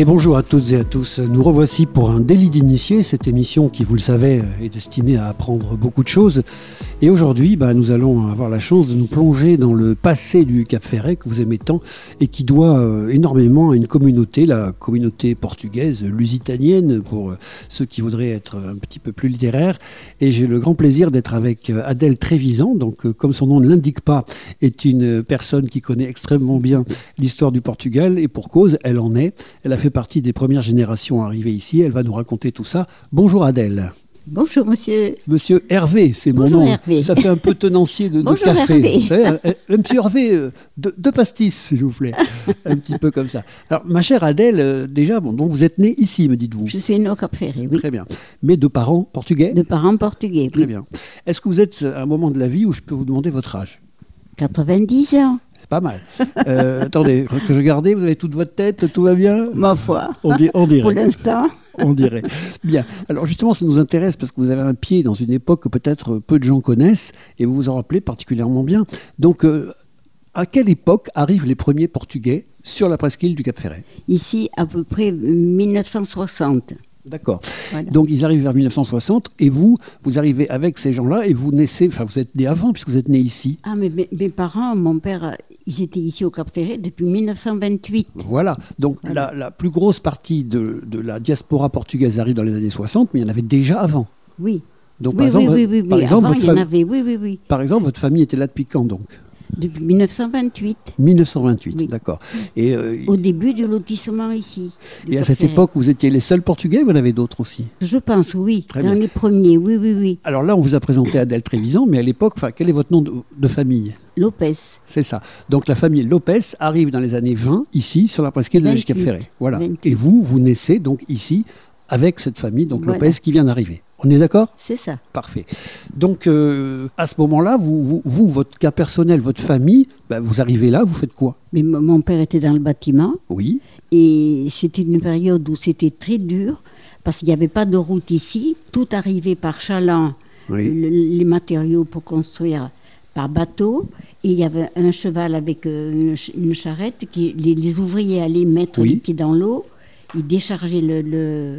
Et bonjour à toutes et à tous. Nous revoici pour un délit d'initié, cette émission qui, vous le savez, est destinée à apprendre beaucoup de choses. Et aujourd'hui, bah, nous allons avoir la chance de nous plonger dans le passé du Cap Ferret que vous aimez tant et qui doit euh, énormément à une communauté, la communauté portugaise, lusitanienne, pour euh, ceux qui voudraient être un petit peu plus littéraires. Et j'ai le grand plaisir d'être avec euh, Adèle Trévisan, donc comme son nom ne l'indique pas, est une personne qui connaît extrêmement bien l'histoire du Portugal et pour cause, elle en est. Elle a fait partie des premières générations arrivées ici. Elle va nous raconter tout ça. Bonjour Adèle. Bonjour monsieur. Monsieur Hervé, c'est mon nom. Hervé. Ça fait un peu tenancier de, de Bonjour café. Hervé. Vous savez, euh, euh, monsieur Hervé, euh, deux, deux pastis, s'il vous plaît. un petit peu comme ça. Alors, ma chère Adèle, déjà, bon, donc vous êtes née ici, me dites-vous. Je suis né au Cap Ferré, oui. Très bien. Mais de parents portugais De parents portugais, Très oui. bien. Est-ce que vous êtes à un moment de la vie où je peux vous demander votre âge? 90 ans, C'est pas mal. Euh, attendez, que je gardais, vous avez toute votre tête, tout va bien? Ma foi. on, di- on dirait. Pour l'instant, on dirait. Bien. Alors justement, ça nous intéresse parce que vous avez un pied dans une époque que peut-être peu de gens connaissent et vous vous en rappelez particulièrement bien. Donc, euh, à quelle époque arrivent les premiers Portugais sur la presqu'île du Cap Ferret? Ici à peu près 1960. D'accord. Voilà. Donc ils arrivent vers 1960 et vous, vous arrivez avec ces gens-là et vous naissez, enfin vous êtes né avant puisque vous êtes né ici. Ah, mais mes, mes parents, mon père, ils étaient ici au Cap Ferré depuis 1928. Voilà. Donc Voilà. La, la plus grosse partie de, de la diaspora portugaise arrive dans les années 60, mais il y en avait déjà avant. Oui. Donc oui, par exemple, oui, oui, oui, par exemple, Avant, votre il y en fam- avait, oui, oui, oui. par exemple, votre famille était là depuis quand donc? Depuis 1928, 1928, Oui. d'accord. Et, euh, au début du lotissement ici. et à cette époque, vous étiez les seuls Portugais, vous en avez d'autres aussi? Je pense, oui. Très dans bien. les premiers, oui, oui, oui. Alors là, on vous a présenté Adèle Trévisan, mais à l'époque, quel est votre nom de, de famille? Lopez. C'est ça. Donc la famille Lopez arrive dans les années 20, ici, sur la presqu'île de 28. Cap Ferré. Voilà. 28. Et vous, vous naissez donc ici, avec cette famille, donc Voilà. Lopez, qui vient d'arriver. On est d'accord? C'est ça. Parfait. Donc, euh, à ce moment-là, vous, vous, vous, votre cas personnel, votre famille, ben, vous arrivez là, vous faites quoi? Mais mon père était dans le bâtiment. Oui. Et c'était une période où c'était très dur parce qu'il n'y avait pas de route ici. Tout arrivait par chaland, Oui. le- les matériaux pour construire par bateau. Et il y avait un cheval avec euh, une, ch- une charrette. Qui, les, les ouvriers allaient mettre Oui. les pieds dans l'eau. Ils déchargeaient le, le,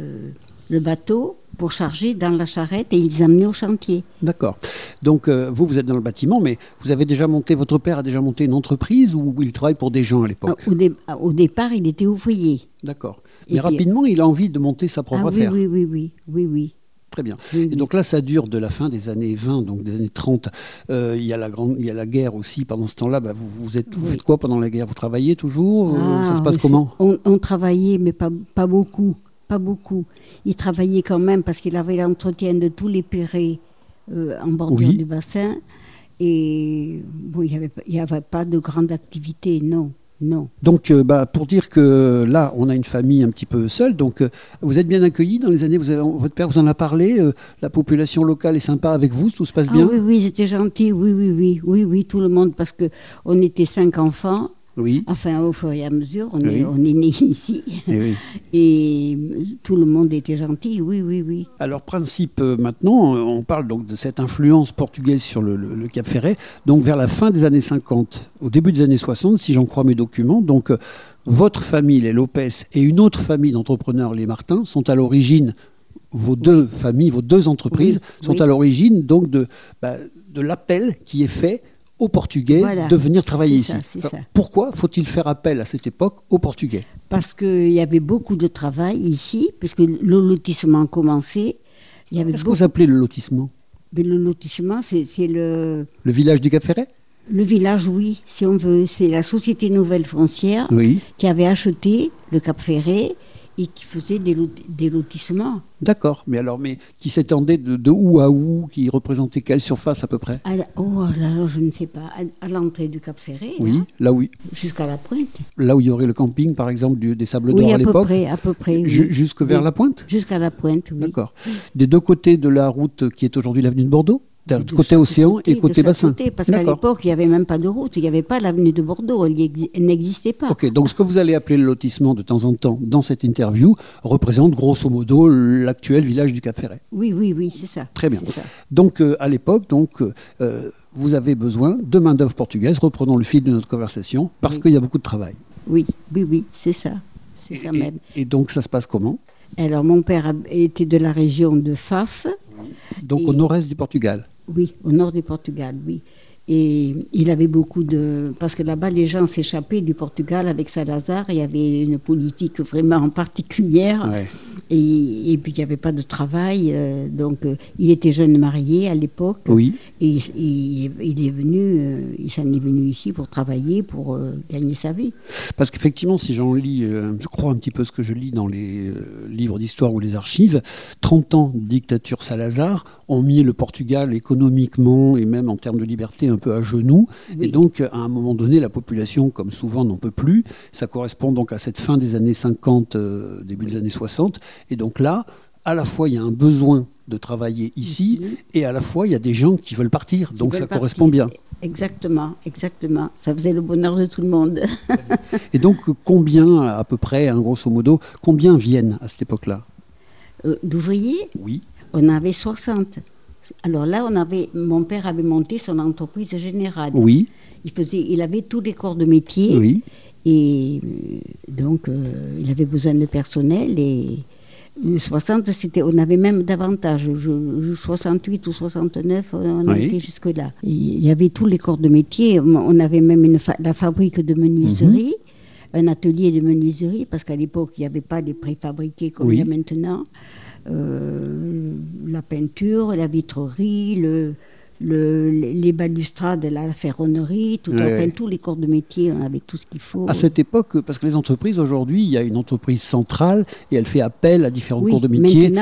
le bateau pour charger dans la charrette et ils les amenaient au chantier. D'accord. Donc, euh, vous, vous êtes dans le bâtiment, mais vous avez déjà monté, votre père a déjà monté une entreprise ou il travaille pour des gens à l'époque? Au, dé- au départ, il était ouvrier. D'accord. Mais rapidement, il a envie de monter sa propre Ah affaire. oui, oui, oui, oui, oui. Très bien. Oui, Et donc là, ça dure de la fin des années 20, donc des années 30. Euh, il, y a la grande, il y a la guerre aussi. Pendant ce temps-là, bah, vous, vous, êtes, vous Oui. faites quoi pendant la guerre? Vous travaillez toujours Euh, Ça Ah, se passe comment? on, on travaillait, mais pas, pas beaucoup. Pas beaucoup. Il travaillait quand même parce qu'il avait l'entretien de tous les pérés euh, en bordure Oui. du bassin. Et bon, il n'y avait, pas- il y avait pas de grande activité, non. Non. Donc, euh, bah, pour dire que là, on a une famille un petit peu seule. Donc, euh, vous êtes bien accueillis dans les années. Vous avez, votre père vous en a parlé. euh, la population locale est sympa avec vous. Tout se passe Ah bien. oui, oui, c'était gentil. Oui, oui, oui. Oui, oui, tout le monde. Parce qu'on était cinq enfants. Oui. Enfin, au fur et à mesure, on, Oui. est, on est nés ici. Eh oui. Et tout le monde était gentil. Oui, oui, oui. Alors, principe euh, maintenant, euh, on parle donc de cette influence portugaise sur le, le- le Cap Ferret, donc vers la fin des années 50, au début des années 60, si j'en crois mes documents. Donc, euh, votre famille, les Lopez, et une autre famille d'entrepreneurs, les Martins, sont à l'origine, vos deux familles, vos deux entreprises, Oui, sont oui. à l'origine donc de, bah, de l'appel qui est fait aux Portugais Voilà. de venir travailler ici. ça, Alors, pourquoi faut-il faire appel à cette époque aux Portugais? Parce qu'il y avait beaucoup de travail ici, puisque le lotissement commençait. Qu'est-ce que beaucoup- vous appelez le lotissement? Mais le lotissement, c'est le, Le village du Cap Ferret le village, oui, si on veut. C'est la Société Nouvelle Foncière Oui. qui avait acheté le Cap Ferré et qui faisait des, lot- des lotissements. D'accord, mais alors, mais qui s'étendait de, de où à où, qui représentait quelle surface à peu près? À la- oh là là, je ne sais pas. À, à l'entrée du Cap Ferré, Oui, là, là où, jusqu'à la pointe. là où il y aurait le camping, par exemple, du- des Sables Oui, d'Or à à peu l'époque, près, à peu près. oui. ju- jusque vers Oui. la pointe? Jusqu'à la pointe, oui. D'accord. Des deux côtés de la route qui est aujourd'hui l'avenue de Bordeaux côté océan côté, et côté bassin. côté, parce qu'à l'époque, il n'y avait même pas de route, il n'y avait pas l'avenue de Bordeaux, elle n'existait pas. Ok, donc ce que vous allez appeler le lotissement de temps en temps dans cette interview représente grosso modo l'actuel village du Cap Ferret. Oui, oui, oui, c'est ça. Très bien. ça. Donc euh, à l'époque, donc euh, vous avez besoin de main d'œuvre portugaise. Reprenons le fil de notre conversation parce Oui. qu'il y a beaucoup de travail. Oui, oui, oui, c'est ça. c'est ça même. Et, donc ça se passe comment? Alors mon père était de la région de Faf. Donc au nord-est du Portugal Oui, au nord du Portugal, oui. Et il avait beaucoup de... Parce que là-bas, les gens s'échappaient du Portugal avec Salazar. Il y avait une politique vraiment particulière. Et, puis, il n'y avait pas de travail. Euh, donc, euh, il était jeune marié à l'époque. Oui. Et, il est venu, euh, il s'en est venu ici pour travailler, pour gagner sa vie. Parce qu'effectivement, si j'en lis, je crois un petit peu ce que je lis dans les livres d'histoire ou les archives, 30 ans de dictature Salazar ont mis le Portugal économiquement et même en termes de liberté un peu à genoux. Et donc, à un moment donné, la population, comme souvent, n'en peut plus. Ça correspond donc à cette fin des années 50, début des années 60. Et donc là, à la fois, il y a un besoin de travailler ici, et à la fois, il y a des gens qui veulent partir. donc ça correspond bien. Exactement, exactement. Ça faisait le bonheur de tout le monde. et donc, combien, à peu près, hein, grosso modo, combien viennent à cette époque-là? Euh, D'ouvriers? Oui. On avait 60. Alors là, on avait, mon père avait monté son entreprise générale. Oui. Il, faisait, il avait tous les corps de métier. Oui. Et euh, donc, euh, il avait besoin de personnel. Et 60, c'était, on avait même davantage. 68 ou 69, on était jusque-là. Il y avait tous les corps de métier. On avait même une la fabrique de menuiserie. Mhm. Un atelier de menuiserie, parce qu'à l'époque, il n'y avait pas des préfabriqués comme il y a maintenant. Euh, la peinture, la vitrerie, le, les balustrades, la ferronnerie, tout, tous les corps de métier, on avait tout ce qu'il faut. À cette époque, parce que les entreprises aujourd'hui, il y a une entreprise centrale et elle fait appel à différents corps de métier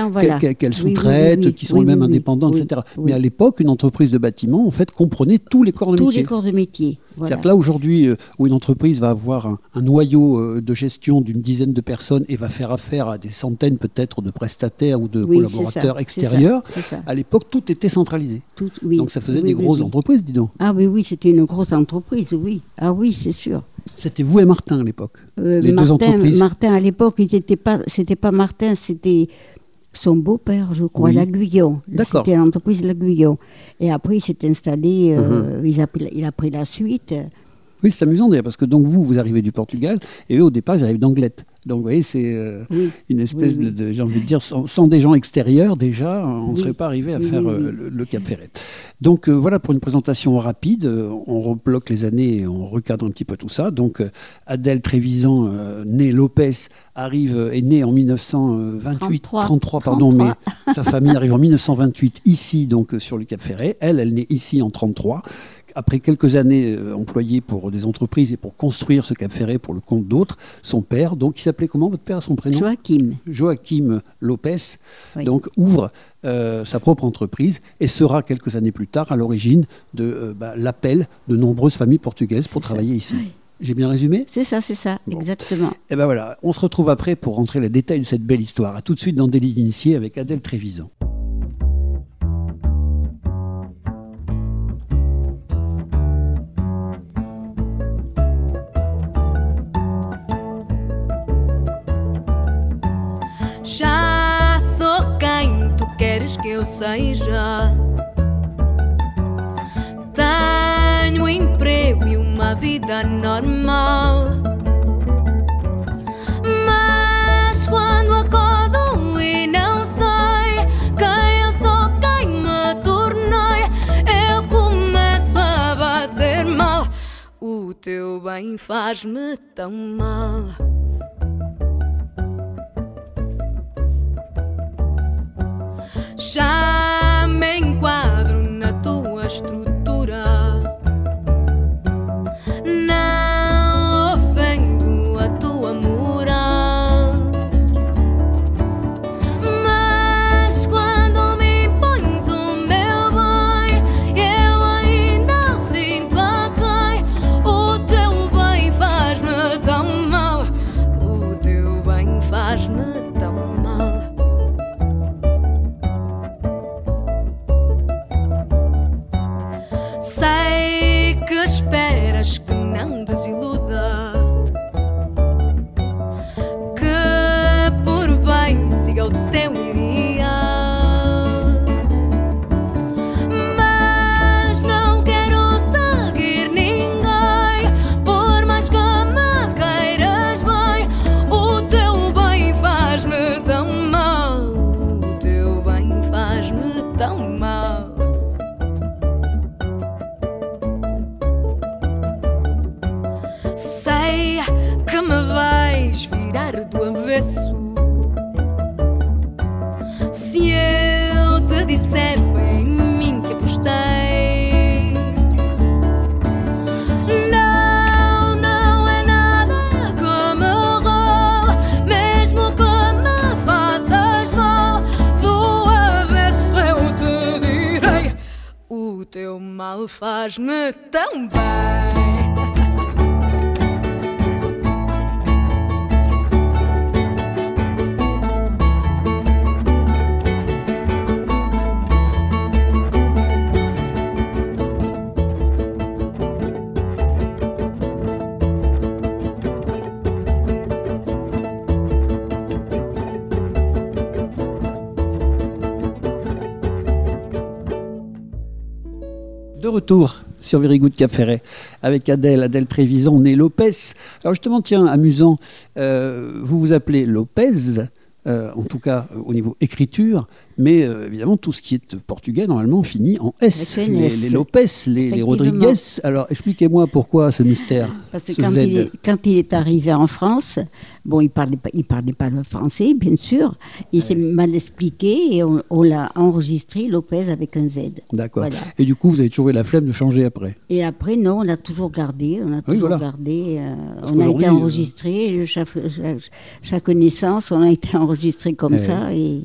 qu'elle sous-traite, qui sont elles-mêmes indépendantes, etc. Mais à l'époque, une entreprise de bâtiment, en fait, comprenait tous les corps de métier. Tous les corps de métier. C'est-à-dire que là, aujourd'hui, euh, où une entreprise va avoir un, noyau euh, de gestion d'une dizaine de personnes et va faire affaire à des centaines peut-être de prestataires ou de collaborateurs extérieurs, à l'époque, tout était centralisé. Donc ça faisait des grosses entreprises, dis donc. Ah oui, oui, c'était une grosse entreprise, oui. Ah oui, c'est sûr. C'était vous et Martin à l'époque, euh, les deux entreprises. Martin à l'époque, c'était pas, c'était pas Martin, c'était son beau-père, je crois, l'Aguillon. C'était l'entreprise L'Aguillon. Et après, il s'est installé, euh, mhm. il, a, pris la suite. Oui, c'est amusant d'ailleurs, parce que donc vous, vous arrivez du Portugal, et eux, au départ, ils arrivent d'Anglette. Donc, vous voyez, c'est euh, une espèce de, j'ai envie de dire, sans, des gens extérieurs, déjà, on ne serait pas arrivé à faire euh, le, Cap Ferret. Donc, voilà pour une présentation rapide. On rebloque les années et on recadre un petit peu tout ça. Donc, Adèle Trévisan, née Lopez, arrive, est née en 1928, 33, pardon, mais sa famille arrive en 1928 ici, donc sur le Cap Ferret. Elle, elle naît ici en 33 après quelques années euh, employées pour des entreprises et pour construire ce Cap Ferré pour le compte d'autres, son père, donc il s'appelait comment votre père, son prénom? Joachim. Joachim Lopez, donc ouvre euh, sa propre entreprise et sera quelques années plus tard à l'origine de euh, bah, l'appel de nombreuses familles portugaises pour travailler ici. J'ai bien résumé? C'est ça, c'est ça, exactement. Et ben voilà, on se retrouve après pour rentrer les détails de cette belle histoire. A tout de suite dans Délit d'initié avec Adèle Trévisan. Que eu seja. Tenho emprego e uma vida normal. Mas quando acordo e não sei quem eu sou, quem me tornei, eu começo a bater mal. O teu bem faz-me tão mal. Já me enquadro na tua estrutura. Sur Very Good Cap avec Adèle, Adèle Trévisan, née Lopez. Alors justement, tiens, amusant, euh, vous vous appelez Lopez, euh, en tout cas euh, au niveau écriture, mais euh, évidemment tout ce qui est portugais normalement finit en S. Les, les Lopez, les, les. Rodriguez. Alors expliquez-moi pourquoi ce mystère, Parce que quand il, est, quand il est arrivé en France, bon, il parlait pas, il parlait pas le français, bien sûr. Il s'est mal expliqué et on, on l'a enregistré Lopez avec un Z. D'accord. Voilà. Et du coup, vous avez toujours eu la flemme de changer après. Et après, non, on l'a toujours gardé. On a toujours voilà. gardé. euh, on a été euh, enregistré. Chaque, chaque, chaque naissance, on a été enregistré comme Ouais. ça. Et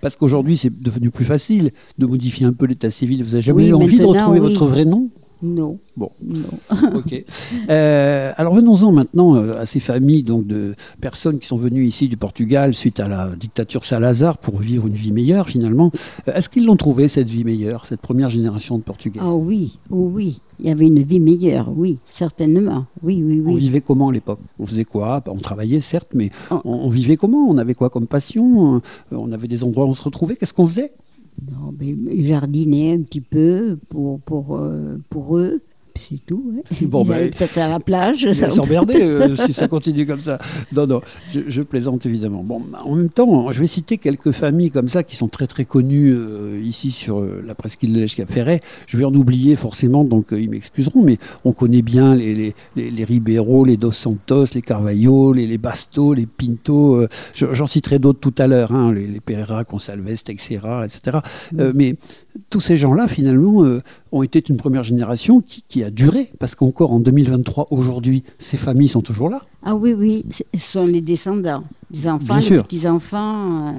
Parce qu'aujourd'hui, c'est devenu plus facile de modifier un peu l'état civil. Vous n'avez jamais Oui, eu envie de retrouver oui. votre vrai nom? Non, Bon, non. ok. Euh, alors venons-en maintenant euh, à ces familles donc de personnes qui sont venues ici du Portugal suite à la dictature Salazar pour vivre une vie meilleure finalement. Euh, Est-ce qu'ils l'ont trouvé cette vie meilleure, cette première génération de Portugais? Ah oui, oh oui. Il y avait une vie meilleure, oui, certainement. Oui, oui, On oui. vivait comment à l'époque? On faisait quoi? On travaillait certes, mais Oh. on, on vivait comment? On avait quoi comme passion? On avait des endroits où on se retrouvait? Qu'est-ce qu'on faisait? Non, mais ils jardinaient un petit peu pour, pour, euh, pour eux. C'est tout. hein. Bon, allaient peut-être à la plage. S'emmerder euh, si ça continue comme ça. Non, non, je, je plaisante évidemment. Bon, en même temps, je vais citer quelques familles comme ça qui sont très très connues euh, ici sur euh, la presqu'île de l'Escaféret. Je vais en oublier forcément, donc euh, ils m'excuseront, mais on connaît bien les, les, les, les Ribeiro, les Dos Santos, les Carvalho, les, les Basto, les Pinto. je- J'en citerai d'autres tout à l'heure, hein, les, Pereira, Consalves, Texera, etc. Euh, mais tous ces gens-là, finalement, euh, ont été une première génération qui, qui a duré, parce qu'encore en 2023, aujourd'hui, ces familles sont toujours là. Ah oui, oui, ce sont les descendants, les enfants, Bien les petits-enfants. euh,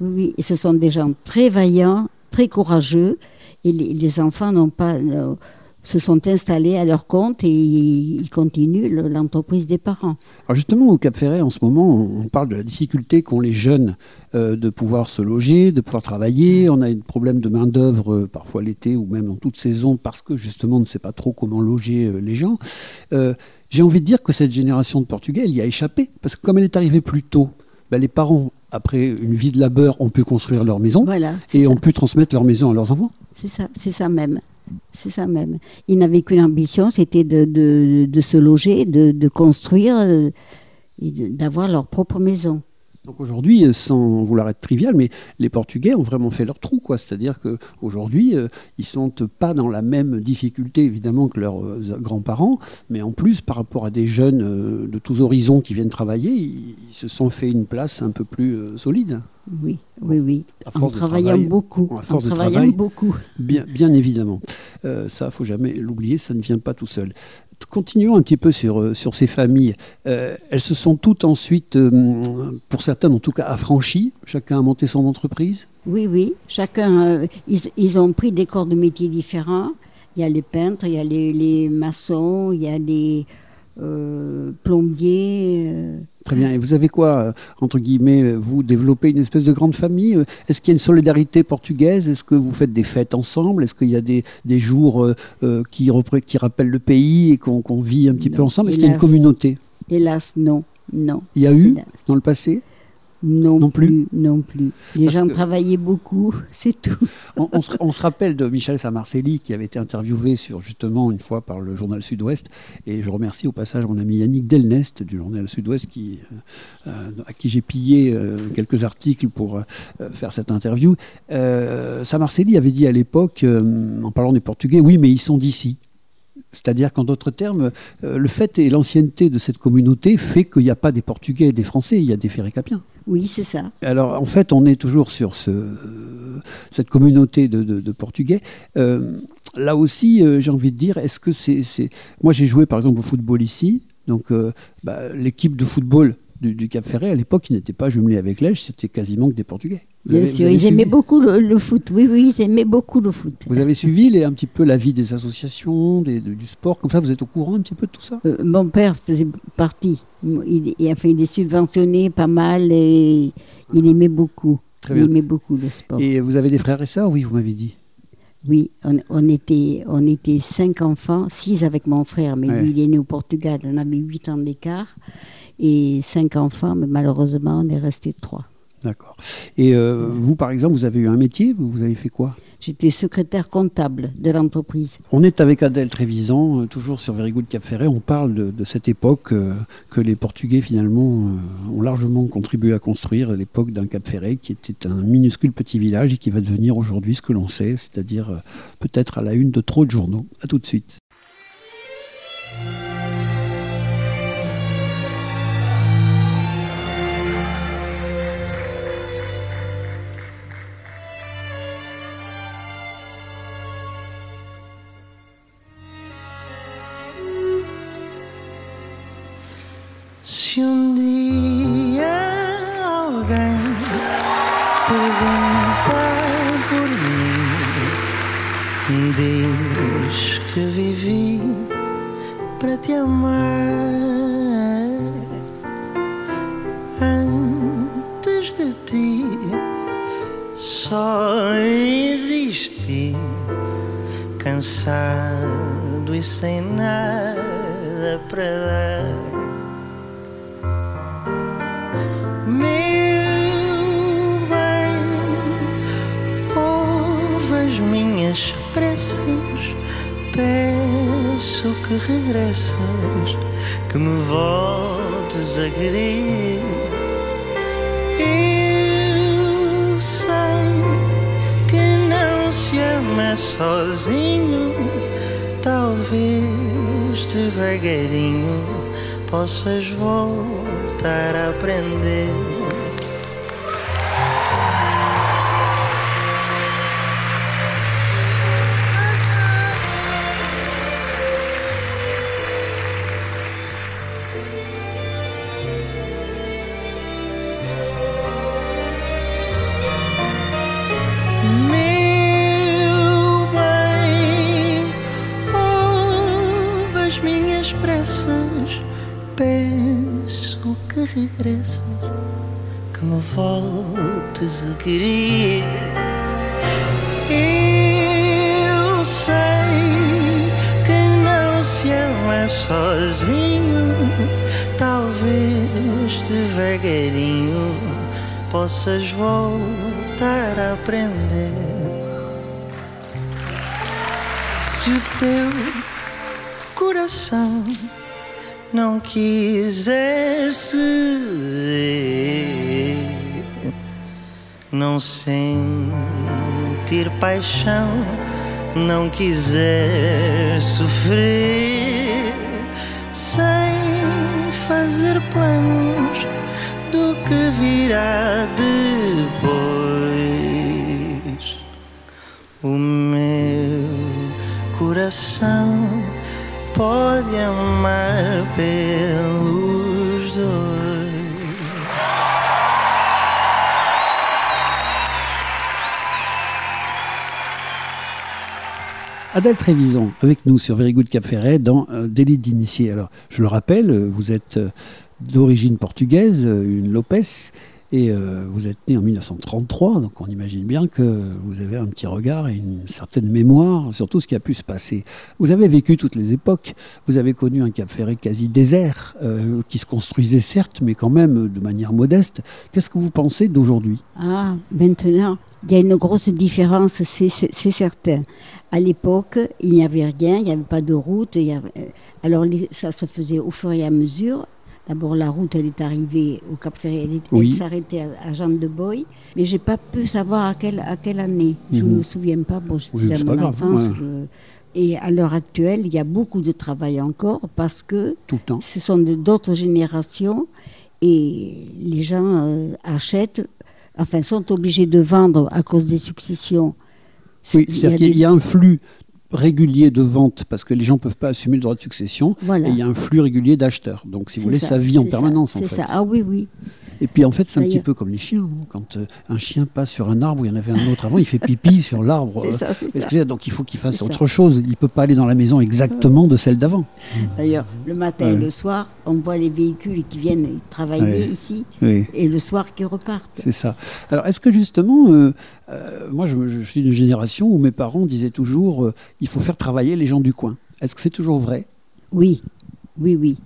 oui, oui, et ce sont des gens très vaillants, très courageux. Et les, les enfants n'ont pas, euh, se sont installés à leur compte et ils continuent le- l'entreprise des parents. Alors justement, au Cap Ferret, en ce moment, on parle de la difficulté qu'ont les jeunes euh, de pouvoir se loger, de pouvoir travailler. On a un problème de main-d'œuvre euh, parfois l'été ou même en toute saison parce que justement, on ne sait pas trop comment loger euh, les gens. J'ai envie de dire que cette génération de Portugais, elle y a échappé parce que comme elle est arrivée plus tôt, ben, les parents, après une vie de labeur, ont pu construire leur maison Voilà, et ça. ont pu transmettre leur maison à leurs enfants. C'est ça, c'est ça même. C'est ça même. Ils n'avaient qu'une ambition, c'était de, se loger, de, de construire euh, et d'avoir leur propre maison. Donc aujourd'hui, euh, sans vouloir être trivial, mais les Portugais ont vraiment fait leur trou, quoi. C'est-à-dire qu'aujourd'hui, euh, ils sont pas dans la même difficulté, évidemment, que leurs euh, grands-parents, mais en plus, par rapport à des jeunes de tous horizons qui viennent travailler, ils, ils se sont fait une place un peu plus solide. Oui, oui, oui. En travaillant travail, beaucoup. force en de travaillant travail. beaucoup. Bien, bien évidemment. Euh, ça, faut jamais l'oublier, ça ne vient pas tout seul. Continuons un petit peu sur, euh, ces familles. Euh, elles se sont toutes ensuite, euh, pour certaines en tout cas, affranchies. Chacun a monté son entreprise. Oui, oui. Chacun, ils, ils ont pris des corps de métiers différents. Il y a les peintres, il y a les, les maçons, il y a les euh, plombiers. euh. Très bien. Et vous avez quoi, euh, entre guillemets, vous développez une espèce de grande famille Est-ce qu'il y a une solidarité portugaise? Est-ce que vous faites des fêtes ensemble? Est-ce qu'il y a des, des jours qui, rappellent le pays et qu'on vit un petit peu ensemble? Est-ce qu'il y a une communauté? Hélas, non, non. Il y a eu dans le passé? Non, Non plus plus, non plus. Les Parce gens travaillaient beaucoup, c'est tout. on, on se, on se rappelle de Michel Samarcelli qui avait été interviewé sur justement une fois par le journal Sud-Ouest et je remercie au passage mon ami Yannick Delnest du journal Sud-Ouest qui, euh, euh, à qui j'ai pillé euh, quelques articles pour euh, faire cette interview. Samarcelli avait dit à l'époque, en parlant des Portugais, oui mais ils sont d'ici. C'est-à-dire qu'en d'autres termes, le fait et l'ancienneté de cette communauté fait qu'il n'y a pas des Portugais et des Français, il y a des Ferrécapiens. Oui, c'est ça. Alors, en fait, on est toujours sur ce, cette communauté de, Portugais. Euh, là aussi, euh, j'ai envie de dire, est-ce que c'est. Moi, j'ai joué par exemple au football ici. Donc, bah, l'équipe de football du, Cap Ferré, à l'époque, ils n'étaient pas jumelés avec l'Èche, c'était quasiment que des Portugais. Bien sûr, ils aimaient beaucoup le, foot. Oui, oui, ils aimaient beaucoup le foot. Vous avez suivi les, un petit peu la vie des associations, du sport, comme ça, vous êtes au courant un petit peu de tout ça? Euh, Mon père faisait partie. Il, il, enfin, il est subventionné pas mal et il aimait beaucoup. il aimait beaucoup le sport. Et vous avez des frères et sœurs, oui, vous m'avez dit? Oui, on, était, on était cinq enfants, six avec mon frère, mais lui, il est né au Portugal, on avait huit ans d'écart et cinq enfants, mais malheureusement, on est resté trois. D'accord. Et euh, vous, par exemple, vous avez eu un métier Vous avez fait quoi? J'étais secrétaire comptable de l'entreprise. On est avec Adèle Trévisan, euh, toujours sur Very Good Cap Ferret. On parle de, cette époque euh, que les Portugais, finalement, ont largement contribué à construire, l'époque d'un Cap Ferret qui était un minuscule petit village et qui va devenir aujourd'hui ce que l'on sait, c'est-à-dire peut-être à la une de trop de journaux. A tout de suite. Me voltes a querer. Eu sei que não se ama sozinho, talvez devagarinho possas voltar a aprender. Voltes a querer. Eu sei que não se ama sozinho, talvez devagarinho possas voltar a aprender. Se o teu coração não quiser se sentir paixão, não quiser sofrer sem fazer planos do que virá depois. O meu coração pode amar pelos Adèle Trévison, avec nous sur Very Good Cap Ferret dans euh, Délit d'initié. Alors, je le rappelle, vous êtes euh, d'origine portugaise, euh, une Lopez, et vous êtes né en 1933, donc on imagine bien que vous avez un petit regard et une certaine mémoire sur tout ce qui a pu se passer. Vous avez vécu toutes les époques, vous avez connu un Cap Ferré quasi désert, qui se construisait certes, mais quand même de manière modeste. Qu'est-ce que vous pensez d'aujourd'hui? Ah, maintenant, il y a une grosse différence, c'est certain. À l'époque, il n'y avait rien, il n'y avait pas de route. Il y avait... Alors ça se faisait au fur et à mesure. D'abord, la route, elle est arrivée au Cap Ferré, elle, s'arrêtait à, Jeanne de Boy, mais j'ai pas pu savoir à quelle, à quelle année. Je ne mhm. me souviens pas. Bon, c'était à mon enfance. Et à l'heure actuelle, il y a beaucoup de travail encore parce que Tout le temps. ce sont d'autres générations et les gens euh, achètent, enfin sont obligés de vendre à cause des successions. Oui, c'est-à-dire qu'il des- y a un flux régulier de vente parce que les gens ne peuvent pas assumer le droit de succession Voilà. et il y a un flux régulier d'acheteurs. Donc, si vous voulez, ça, vit en permanence ça, en c'est fait. ça. Ah oui, oui. Et puis en fait, c'est un petit peu comme les chiens. non Quand euh, un chien passe sur un arbre où il y en avait un autre avant, il fait pipi sur l'arbre. C'est ça, c'est ça. donc il faut qu'il fasse autre chose. Il peut pas aller dans la maison exactement de celle d'avant. D'ailleurs, le matin Ouais. et le soir, on voit les véhicules qui viennent travailler Ouais. ici Oui. et le soir qui repartent. C'est ça. Alors, est-ce que justement, euh, euh, moi, je, je suis d'une génération où mes parents disaient toujours, il faut faire travailler les gens du coin. Est-ce que c'est toujours vrai? Oui, oui, oui.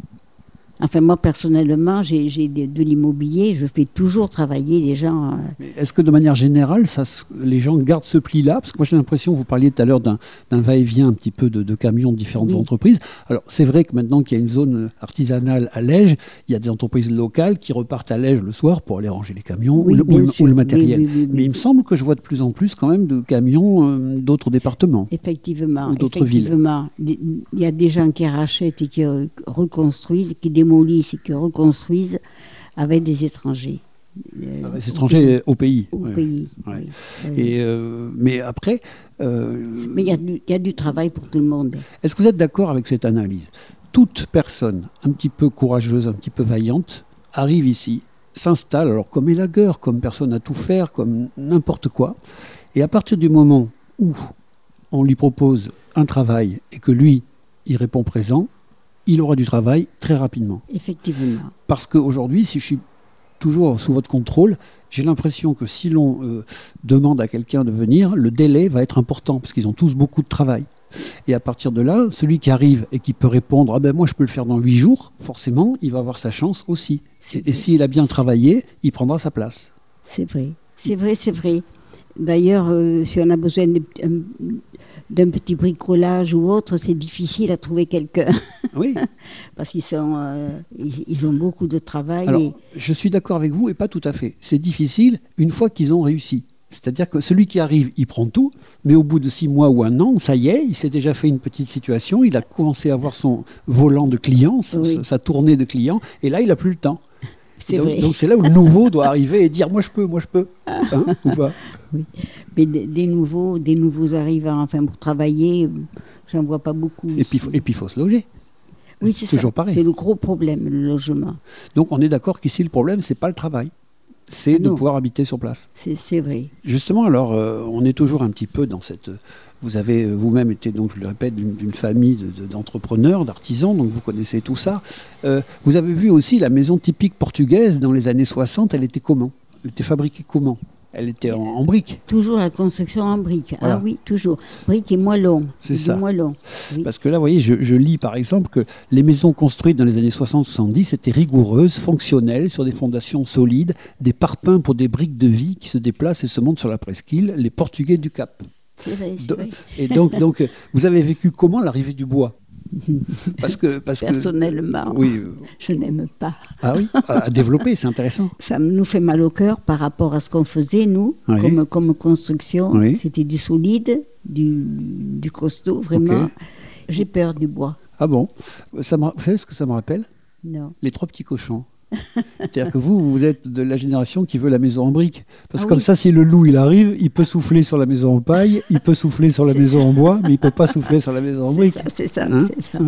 Enfin, moi, personnellement, j'ai de, l'immobilier, je fais toujours travailler les gens. euh, Est-ce que de manière générale, ça, les gens gardent ce pli-là Parce que moi j'ai l'impression, vous parliez tout à l'heure d'un va-et-vient un petit peu de, de camions de différentes Oui. entreprises. Alors c'est vrai que maintenant qu'il y a une zone artisanale à Lège, il y a des entreprises locales qui repartent à Lège le soir pour aller ranger les camions Oui, ou, le, ou ou matériel. oui. Mais il me semble que je vois de plus en plus quand même de camions euh, d'autres départements. Effectivement, Ou d'autres villes. effectivement. Il y a des gens qui rachètent et qui euh, reconstruisent, qui démolissent et qui reconstruisent avec des étrangers. euh, Les étrangers au pays. Au pays. Ouais. Et, euh, mais après, euh, Mais il y, a du- il y a du travail pour tout le monde. Est-ce que vous êtes d'accord avec cette analyse? Toute personne un petit peu courageuse, un petit peu vaillante, arrive ici, s'installe, alors comme élagueur, comme personne à tout faire, comme n'importe quoi, et à partir du moment où on lui propose un travail et que lui, il répond présent, il aura du travail très rapidement. Effectivement. Parce qu'aujourd'hui, si je suis toujours sous votre contrôle, j'ai l'impression que si l'on euh, demande à quelqu'un de venir, le délai va être important, parce qu'ils ont tous beaucoup de travail. Et à partir de là, celui qui arrive et qui peut répondre, ah ben moi je peux le faire dans huit jours, forcément, il va avoir sa chance aussi. Et, s'il a bien travaillé, il prendra sa place. C'est vrai, c'est vrai, c'est vrai. D'ailleurs, euh, si on a besoin de- un- d'un petit bricolage ou autre, c'est difficile à trouver quelqu'un Oui. parce qu'ils sont, euh, ils, ils ont beaucoup de travail. Alors, et- je suis d'accord avec vous et pas tout à fait. C'est difficile une fois qu'ils ont réussi. C'est-à-dire que celui qui arrive, il prend tout, mais au bout de six mois ou un an, ça y est, il s'est déjà fait une petite situation, il a commencé à avoir son volant de clients, sa, Oui. sa tournée de clients, et là, il n'a plus le temps. c'est donc, vrai. donc c'est là où le nouveau doit arriver et dire moi je peux, moi je peux. Hein, ou pas Mais des, des nouveaux, des nouveaux arrivants, enfin pour travailler, euh, j'en vois pas beaucoup. Et puis, et puis il faut se loger. oui, c'est ça. toujours pareil. C'est le gros problème, le logement. Donc on est d'accord qu'ici le problème, c'est pas le travail, c'est Ah de non. pouvoir habiter sur place. C'est vrai. Justement, alors, euh, on est toujours un petit peu dans cette. Vous avez euh, vous-même été, donc je le répète, d'une famille de- de- d'entrepreneurs, d'artisans, donc vous connaissez tout ça. Euh, vous avez vu aussi la maison typique portugaise dans les années 60, elle était comment? Elle était fabriquée comment? Elle était en, en briques. Toujours la construction en briques. Voilà. Ah oui, toujours. Briques et moellons. C'est ça. moellon. Oui. Parce que là, vous voyez, je, je lis par exemple que les maisons construites dans les années 60-70 étaient rigoureuses, fonctionnelles, sur des fondations solides, des parpaings pour des briques de vie qui se déplacent et se montent sur la presqu'île, les Portugais du Cap. C'est vrai, Do- vrai. Et donc, donc, vous avez vécu comment l'arrivée du bois? Parce que, parce que, Personnellement, oui, je n'aime pas. ah oui, à à développer, c'est intéressant. Ça nous fait mal au cœur par rapport à ce qu'on faisait, nous, Oui. comme, comme construction. Oui. C'était du solide, du, du costaud, vraiment. J'ai peur du bois. Ah bon? Ça me Vous savez ce que ça me rappelle? Non. Les trois petits cochons. C'est-à-dire que vous, vous êtes de la génération qui veut la maison en briques. Parce que Ah comme oui. ça, si le loup il arrive, il peut souffler sur la maison en paille, il peut souffler sur la maison en bois, mais il peut pas souffler sur la maison en C'est briques. ça, c'est ça, Hein c'est ça.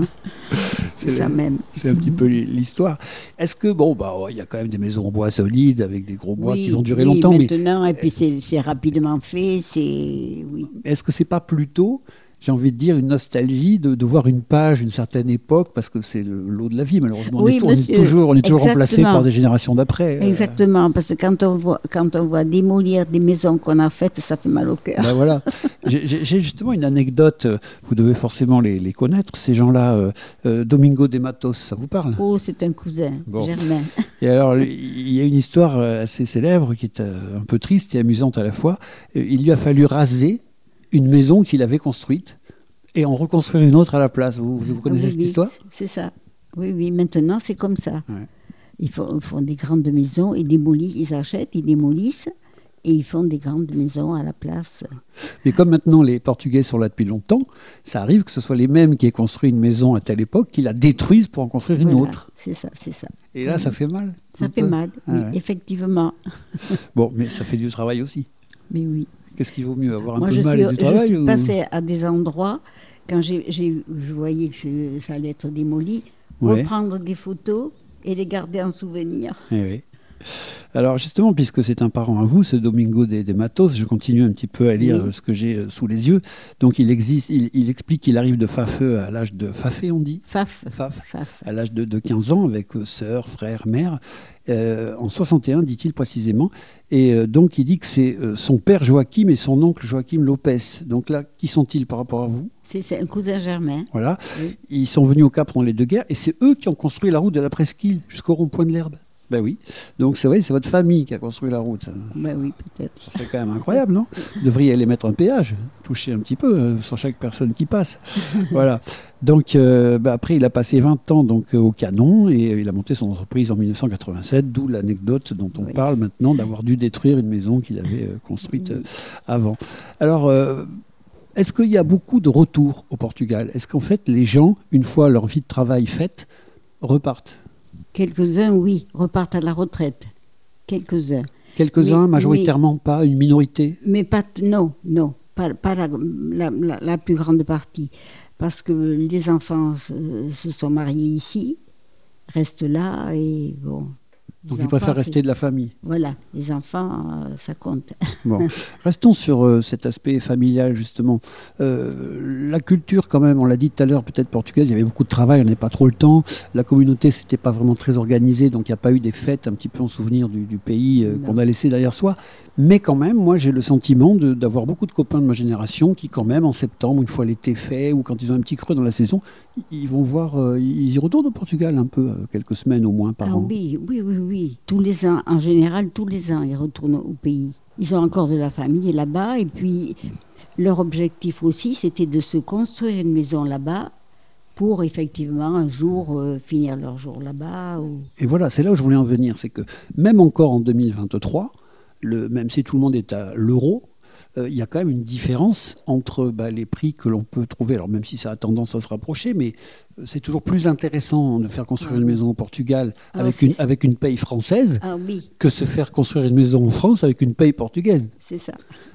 C'est C'est ça même. C'est un petit peu l'histoire. Est-ce que, bon, bah, il y a quand même des maisons en bois solides, avec des gros bois Oui, qui vont durer oui, longtemps, mais maintenant, et puis c'est rapidement fait, c'est... Oui. Est-ce que c'est pas plutôt, j'ai envie de dire, une nostalgie de, de voir une page, une certaine époque, parce que c'est le lot de la vie, malheureusement. on est, on est monsieur, toujours, on est toujours remplacé par des générations d'après. euh, Exactement, parce que quand on, voit, quand on voit démolir des maisons qu'on a faites, ça fait mal au cœur. ben voilà. J'ai justement une anecdote, euh, vous devez forcément les, les connaître, ces gens-là. euh, euh, Domingo de Matos, ça vous parle? Oh, c'est un cousin, Bon. Germain. Et alors, il y a une histoire assez célèbre qui est un peu triste et amusante à la fois. Il lui a fallu raser une maison qu'il avait construite et en reconstruire une autre à la place. Vous, vous connaissez Ah oui, cette oui, histoire? C'est ça. Oui, oui, maintenant c'est comme ça. Ouais. Ils, font, des grandes maisons, ils démolissent, ils achètent, ils démolissent et ils font des grandes maisons à la place. Mais comme maintenant les Portugais sont là depuis longtemps, ça arrive que ce soit les mêmes qui aient construit une maison à telle époque, qui la détruisent pour en construire une Voilà, autre. C'est ça, c'est ça. Et là, ça fait mal. Ça fait peu. mal, Ah oui, ouais. effectivement. Bon, mais ça fait du travail aussi. Mais oui. Qu'est-ce qui vaut mieux, avoir un Moi, peu je de mal suis, et du je travail suis ou- passée à des endroits, quand j'ai, j'ai- je voyais que ça allait être démoli, Ouais. reprendre des photos et les garder en souvenir. Eh oui. Alors justement, puisque c'est un parent à vous, ce Domingo des, des Matos, je continue un petit peu à lire Oui. ce que j'ai euh, sous les yeux. Donc il existe, il, il explique qu'il arrive de Fafeux à l'âge de Fafé, on dit, Faf. Faf, Faf. à l'âge de, de 15 ans, avec euh, sœur, frère, mère. Euh, en 61, dit-il précisément. Et euh, donc il dit que c'est euh, son père Joachim et son oncle Joachim Lopez. Donc là, qui sont-ils par rapport à vous? C'est, un cousin germain. Voilà. Oui. Ils sont venus au Cap pendant les deux guerres et c'est eux qui ont construit la route de la Presqu'île jusqu'au rond-point de l'Herbe. Ben oui. Donc c'est vrai, c'est votre famille qui a construit la route. Ben oui, peut-être. C'est quand même incroyable, non? Vous devriez aller mettre un péage, toucher un petit peu euh, sur chaque personne qui passe. voilà. Donc euh, ben après, il a passé 20 ans donc euh, au canon et il a monté son entreprise en 1987, d'où l'anecdote dont on Oui. parle maintenant d'avoir dû détruire une maison qu'il avait euh, construite avant. Alors. est-ce qu'il y a beaucoup de retours au Portugal? Est-ce qu'en fait les gens, une fois leur vie de travail faite, repartent? Quelques-uns, oui, repartent à la retraite. Quelques-uns. Quelques-uns, Mais- majoritairement pas, une minorité? Mais pas, non, non, pas, pas la, la- la- la plus grande partie. Parce que les enfants se, se sont mariés ici, restent là et bon. Les Donc ils enfants, préfèrent c'est- rester de la famille. Voilà, les enfants, euh, ça compte. Bon, restons sur euh, cet aspect familial justement. Euh, la culture quand même, on l'a dit tout à l'heure, peut-être portugaise, il y avait beaucoup de travail, on n'avait pas trop le temps. La communauté, c'était pas vraiment très organisée, donc il n'y a pas eu des fêtes un petit peu en souvenir du, du pays qu'on a laissé derrière soi. Mais quand même, moi j'ai le sentiment d'avoir beaucoup de copains de ma génération qui quand même en septembre, une fois l'été fait, ou quand ils ont un petit creux dans la saison, ils- vont voir, ils y retournent au Portugal un peu, quelques semaines au moins par Ah an. oui, oui, oui, oui. Tous les ans, en général, tous les ans, ils retournent au pays. Ils ont encore de la famille là-bas. Et puis, leur objectif aussi, c'était de se construire une maison là-bas pour effectivement un jour euh, finir leur jour là-bas. Et voilà, c'est là où je voulais en venir, c'est que même encore en 2023, le, même si tout le monde est à l'euro, euh, il y a quand même une différence entre bah, les prix que l'on peut trouver. Alors même si ça a tendance à se rapprocher, mais euh, c'est toujours plus intéressant de faire construire Ah une maison au Portugal Ah, avec, une, avec une paye française Ah oui, que se faire construire une maison en France avec une paye portugaise. c'est ça.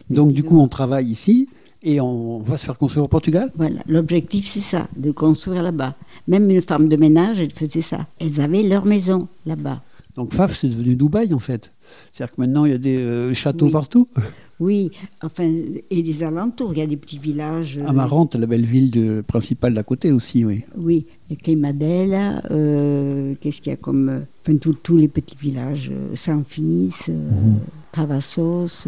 Donc du coup, on travaille ici et on va se faire construire au Portugal. Voilà, l'objectif c'est ça, de construire là-bas. Même une femme de ménage, elle faisait ça. Elles avaient leur maison là-bas. Donc Faf, c'est devenu Dubaï en fait. C'est-à-dire que maintenant, il y a des euh, châteaux Oui. partout. Oui, enfin, et les alentours, il y a des petits villages. euh, Amarante, la belle ville de- principale d'à côté aussi, oui. Oui, et Queimadela, euh, qu'est-ce qu'il y a comme. euh, Enfin, tous- les petits villages, euh, Saint-Fils, euh, Mhm. Travassos,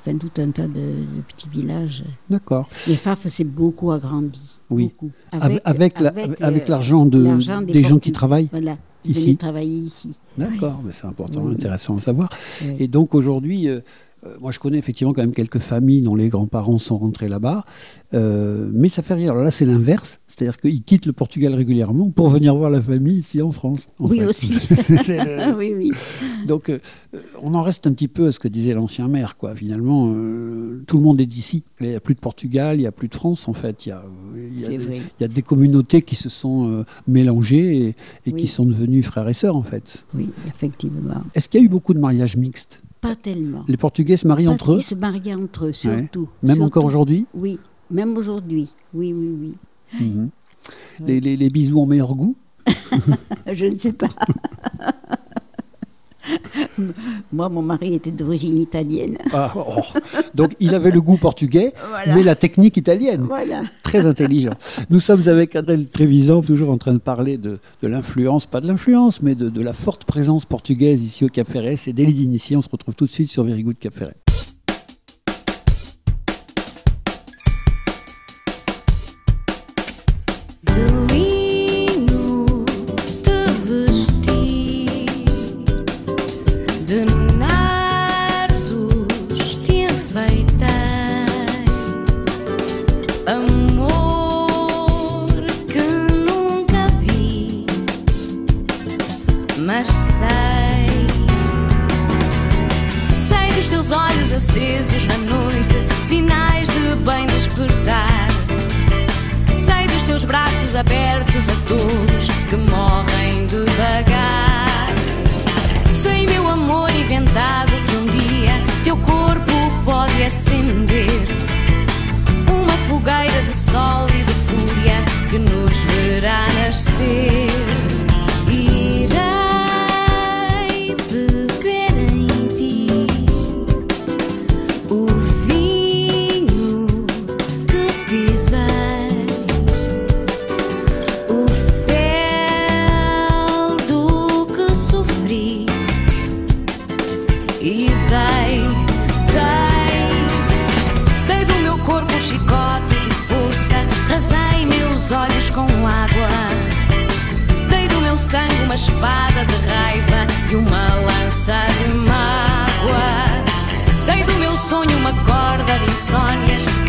enfin, tout un tas de, de petits villages. D'accord. Les FAF s'est beaucoup agrandi. Oui. beaucoup. Avec, avec, la- avec, avec l'argent de, des, gens qui travaillent Voilà, Ici. travailler ici. D'accord, mais c'est important, Oui. intéressant à savoir. Oui. Et donc aujourd'hui, euh, moi je connais effectivement quand même quelques familles dont les grands-parents sont rentrés là-bas, euh, mais ça fait rire. Alors là, c'est l'inverse, c'est-à-dire qu'ils quittent le Portugal régulièrement pour venir voir la famille ici en France. en Oui, fait. aussi. C'est le- oui, oui. Donc, euh, euh, on en reste un petit peu à ce que disait l'ancien maire, quoi. Finalement, euh, tout le monde est d'ici. Il n'y a plus de Portugal, il n'y a plus de France, en fait. Il y a, il y a C'est des- vrai. il y a des communautés qui se sont euh, mélangées et, et Oui. qui sont devenues frères et sœurs, en fait. Oui, effectivement. Est-ce qu'il y a eu beaucoup de mariages mixtes? Pas tellement. Les Portugais se marient Pas- entre eux, Ils se mariaient entre eux, surtout. même surtout. encore aujourd'hui Oui, même aujourd'hui. Oui, oui, oui. Mhm. Les, les- les bisous en meilleur goût Je ne sais pas. Moi, mon mari était d'origine italienne. Ah, oh. Donc, il avait le goût portugais, Voilà. mais la technique italienne. Voilà. Très intelligent. Nous sommes avec Adèle Trévisan, toujours en train de parler de, de l'influence, pas de l'influence, mais de, de la forte présence portugaise ici au Cap Ferret. C'est délit d'initié. On se retrouve tout de suite sur Very Good Cap Ferret.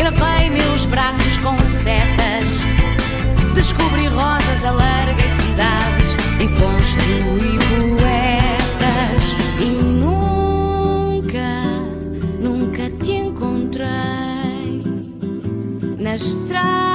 Gravei meus braços com setas. Descobri rosas, alarguei cidades e construí poetas. E nunca, nunca te encontrei na estrada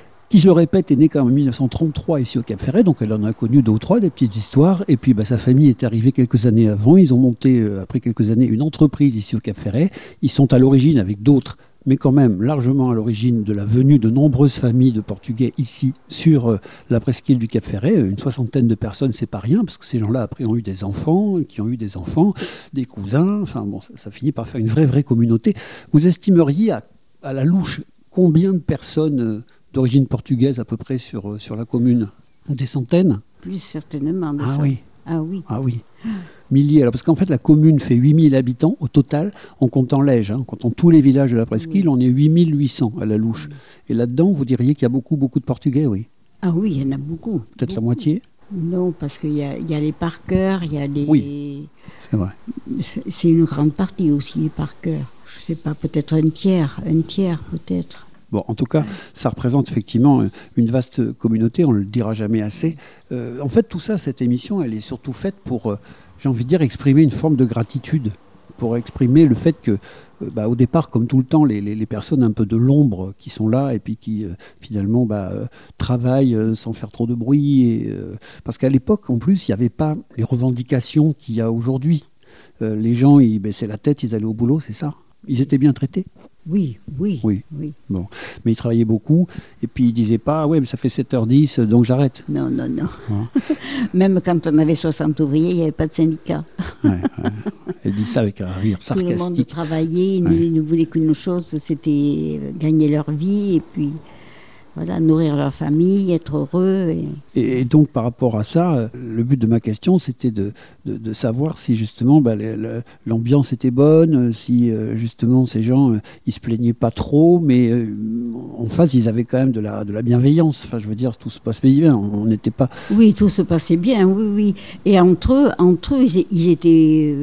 qui, je le répète, est née quand même en 1933 ici au Cap Ferret, donc elle en a connu deux ou trois, des petites histoires. Et puis bah, sa famille est arrivée quelques années avant. Ils ont monté, euh, après quelques années, une entreprise ici au Cap Ferret. Ils sont à l'origine avec d'autres, mais quand même largement à l'origine de la venue de nombreuses familles de Portugais ici sur euh, la presqu'île du Cap Ferret. Une soixantaine de personnes, c'est pas rien, parce que ces gens-là après ont eu des enfants, qui ont eu des enfants, des cousins. Enfin bon, ça, finit par faire une vraie, vraie communauté. Vous estimeriez à, la louche combien de personnes euh, d'origine portugaise à peu près sur, euh, sur la commune Des centaines Plus certainement. Ah oui, Ah oui. ah oui. Milliers. Alors parce qu'en fait la commune fait 8000 habitants au total en comptant l'Ège. hein. En comptant tous les villages de la presqu'île, on est 8800 à la louche. Et là-dedans, vous diriez qu'il y a beaucoup, beaucoup de Portugais, oui. Ah oui, il y en a beaucoup. Peut-être la moitié Non, parce qu'il y a, y a les parkers, il y a les. Oui. C'est vrai. C'est une grande partie aussi, les parkers. Je sais pas, peut-être un tiers, un tiers peut-être. Bon, en tout cas, ça représente effectivement une vaste communauté, on ne le dira jamais assez. Euh, en fait, tout ça, cette émission, elle est surtout faite pour, euh, j'ai envie de dire, exprimer une forme de gratitude, pour exprimer le fait que, euh, bah, au départ, comme tout le temps, les, personnes un peu de l'ombre qui sont là et puis qui, euh, finalement, bah, euh, travaillent euh, sans faire trop de bruit. Euh, parce qu'à l'époque, en plus, il n'y avait pas les revendications qu'il y a aujourd'hui. Euh, les gens, ils baissaient la tête, ils allaient au boulot, c'est ça? Ils étaient bien traités Oui, oui, Oui. oui. Bon, mais il travaillait beaucoup et puis il disait pas ouais mais ça fait 7h10 donc j'arrête. Non, non, non. Hein Même quand on avait 60 ouvriers, il n'y avait pas de syndicat. Ouais, ouais. Elle dit ça avec un rire Tout le monde sarcastique. travaillait, ils Ouais. ils ne voulaient qu'une chose, c'était gagner leur vie et puis voilà, nourrir leur famille, être heureux. Et... Et, donc par rapport à ça, euh, le but de ma question c'était de, de, de savoir si justement bah, l'ambiance était bonne, euh, si euh, justement ces gens ils se plaignaient pas trop, mais en face ils avaient quand même de la, de la bienveillance. Enfin je veux dire tout se passe bien, on n'était pas. Oui, tout se passait bien, oui, oui. Et entre eux, entre eux ils, ils étaient,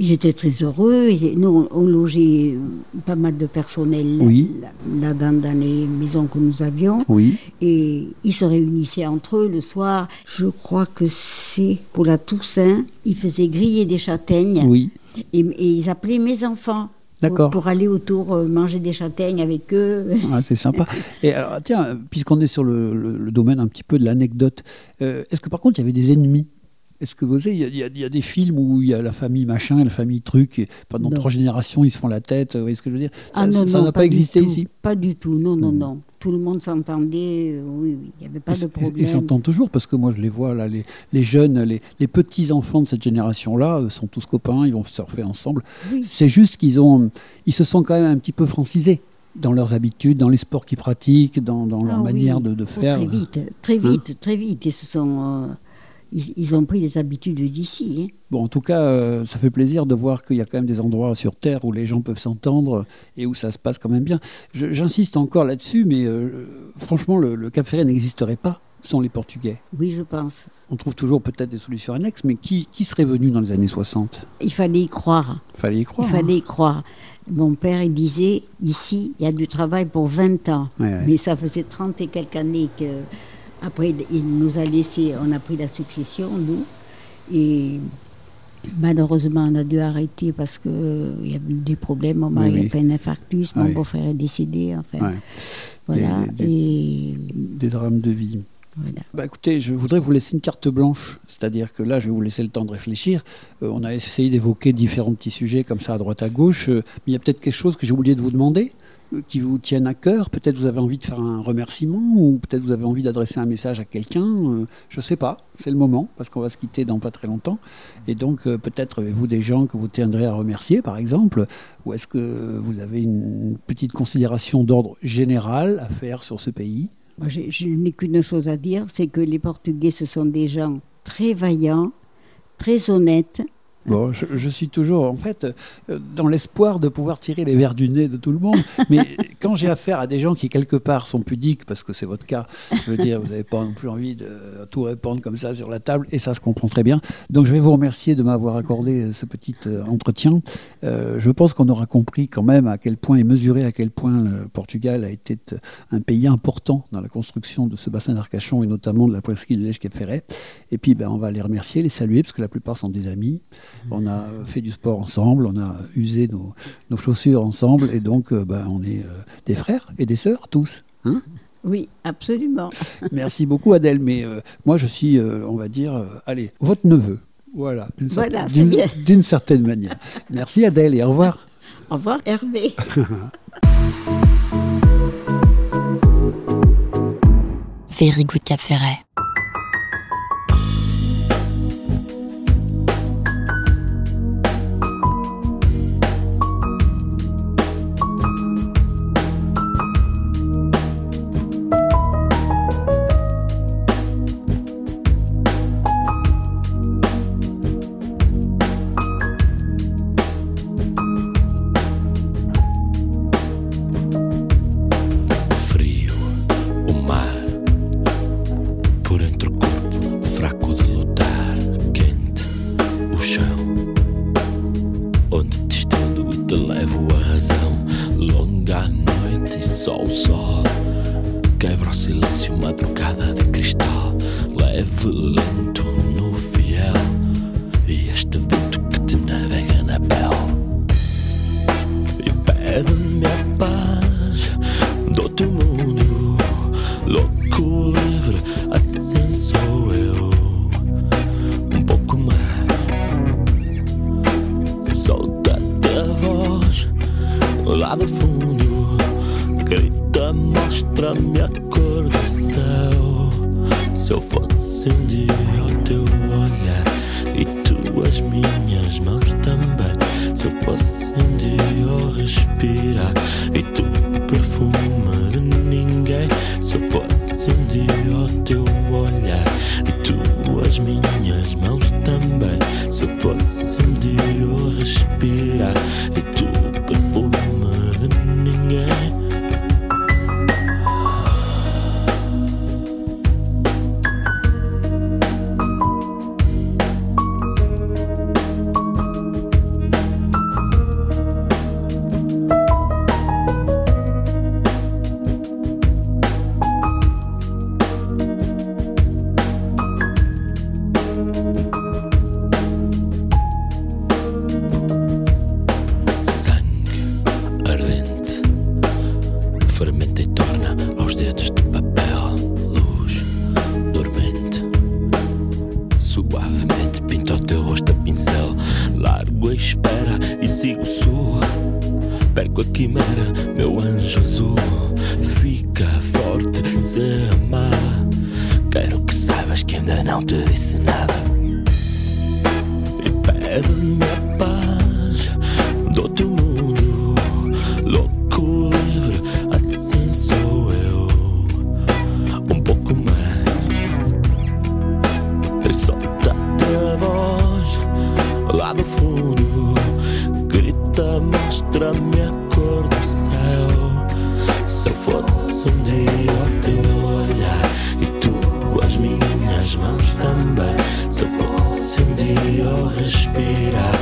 ils étaient très heureux. Ils- nous, on, logeait euh, pas mal de personnel Oui. là, là dans, les maisons que nous avions. Oui. Et ils se réunissaient entre eux le soir. Je crois que c'est pour la Toussaint. Ils faisaient griller des châtaignes. Oui. Et, et ils appelaient mes enfants. pour- aller autour euh, manger des châtaignes avec eux. Ah, c'est sympa. Et alors, tiens, puisqu'on est sur le, le- le domaine un petit peu de l'anecdote, euh, est-ce que par contre il y avait des ennemis Est-ce que vous savez, il y, a- il y a des films où il y a la famille machin et la famille truc, et pendant Non. trois générations, ils se font la tête, vous voyez ce que je veux dire? Ça Ah n'a pas, existé tout. ici Pas du tout, non, non, Hmm. non. Tout le monde s'entendait, euh, oui, oui, il n'y avait pas Et- de et- problème. Et s'entendent toujours parce que moi je les vois là, les, les jeunes, les, les petits enfants de cette génération-là euh, sont tous copains, ils vont surfer ensemble. Oui. C'est juste qu'ils ont, ils se sont quand même un petit peu francisés dans leurs habitudes, dans les sports qu'ils pratiquent, dans, dans leur Ah oui. manière de, de Oh, faire. Très vite, très Hein vite, très vite. Ils, se sont, euh, ils, ils ont pris les habitudes d'ici. hein. Bon, en tout cas, euh, ça fait plaisir de voir qu'il y a quand même des endroits sur Terre où les gens peuvent s'entendre et où ça se passe quand même bien. J'insiste encore là-dessus, mais euh, franchement, le, le Cap Ferret n'existerait pas sans les Portugais. Oui, je pense. On trouve toujours peut-être des solutions annexes, mais qui, qui serait venu dans les années 60 Il fallait y croire. Fallait y croire. Il fallait y croire. Mon père, il disait, ici, il y a du travail pour 20 ans. Ouais, ouais. Mais ça faisait 30 et quelques années que... Après, il nous a laissé, on a pris la succession, nous. Et malheureusement, on a dû arrêter parce qu'il y avait eu des problèmes. Mon mari Oui, oui. a fait un infarctus, mon Oui. beau-frère est décédé, enfin. Voilà. Des- des- Et Des drames de vie. voilà. Bah, écoutez, je voudrais vous laisser une carte blanche, c'est-à-dire que là, je vais vous laisser le temps de réfléchir. Euh, on a essayé d'évoquer différents petits sujets comme ça à droite à gauche, euh, mais il y a peut-être quelque chose que j'ai oublié de vous demander, euh, qui vous tienne à cœur. Peut-être vous avez envie de faire un remerciement, ou peut-être vous avez envie d'adresser un message à quelqu'un. euh, je ne sais pas, c'est le moment, parce qu'on va se quitter dans pas très longtemps. Et donc, euh, peut-être avez-vous des gens que vous tiendrez à remercier, par exemple, ou est-ce que vous avez une petite considération d'ordre général à faire sur ce pays? Moi, j'ai- je n'ai qu'une chose à dire, c'est que les Portugais, ce sont des gens très vaillants, très honnêtes. Bon, je, suis toujours, en fait, euh, dans l'espoir de pouvoir tirer les verres du nez de tout le monde. Mais quand j'ai affaire à des gens qui, quelque part, sont pudiques, parce que c'est votre cas, je veux dire, vous n'avez pas non plus envie de tout répandre comme ça sur la table, et ça se comprend très bien. Donc, je vais vous remercier de m'avoir accordé euh, ce petit euh, entretien. Euh, je pense qu'on aura compris quand même à quel point et mesuré à quel point le Portugal a été un pays important dans la construction de ce bassin d'Arcachon et notamment de la presqu'île de cap ferret Et puis, ben, on va les remercier, les saluer, parce que la plupart sont des amis. On a fait du sport ensemble, on a usé nos, nos chaussures ensemble, et donc ben, on est des frères et des sœurs tous. hein? Oui, absolument. Merci beaucoup Adèle, mais euh, moi je suis, euh, on va dire, euh, allez, votre neveu. Voilà, d'une Voilà, certaine- certaine manière. Merci Adèle et au revoir. Au revoir, Hervé. Very Good Cap Ferret. O teu olhar e tu as minhas mãos também. Se eu fosse um dia o respirar e tu perfume de ninguém. Grita, mostra-me a cor do céu. Se eu fosse um dia ao teu olhar e tu as minhas mãos também. Se eu fosse um dia eu respirar.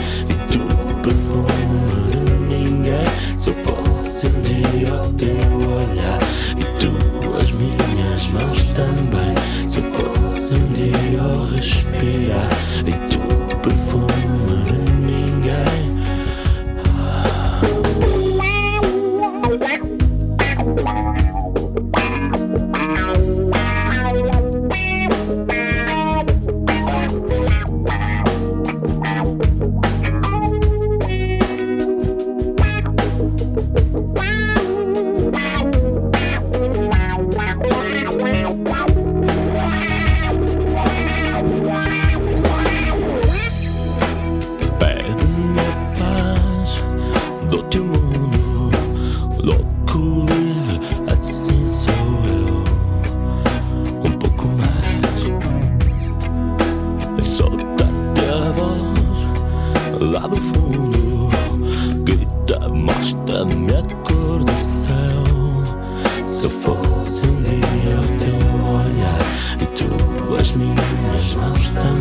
constant.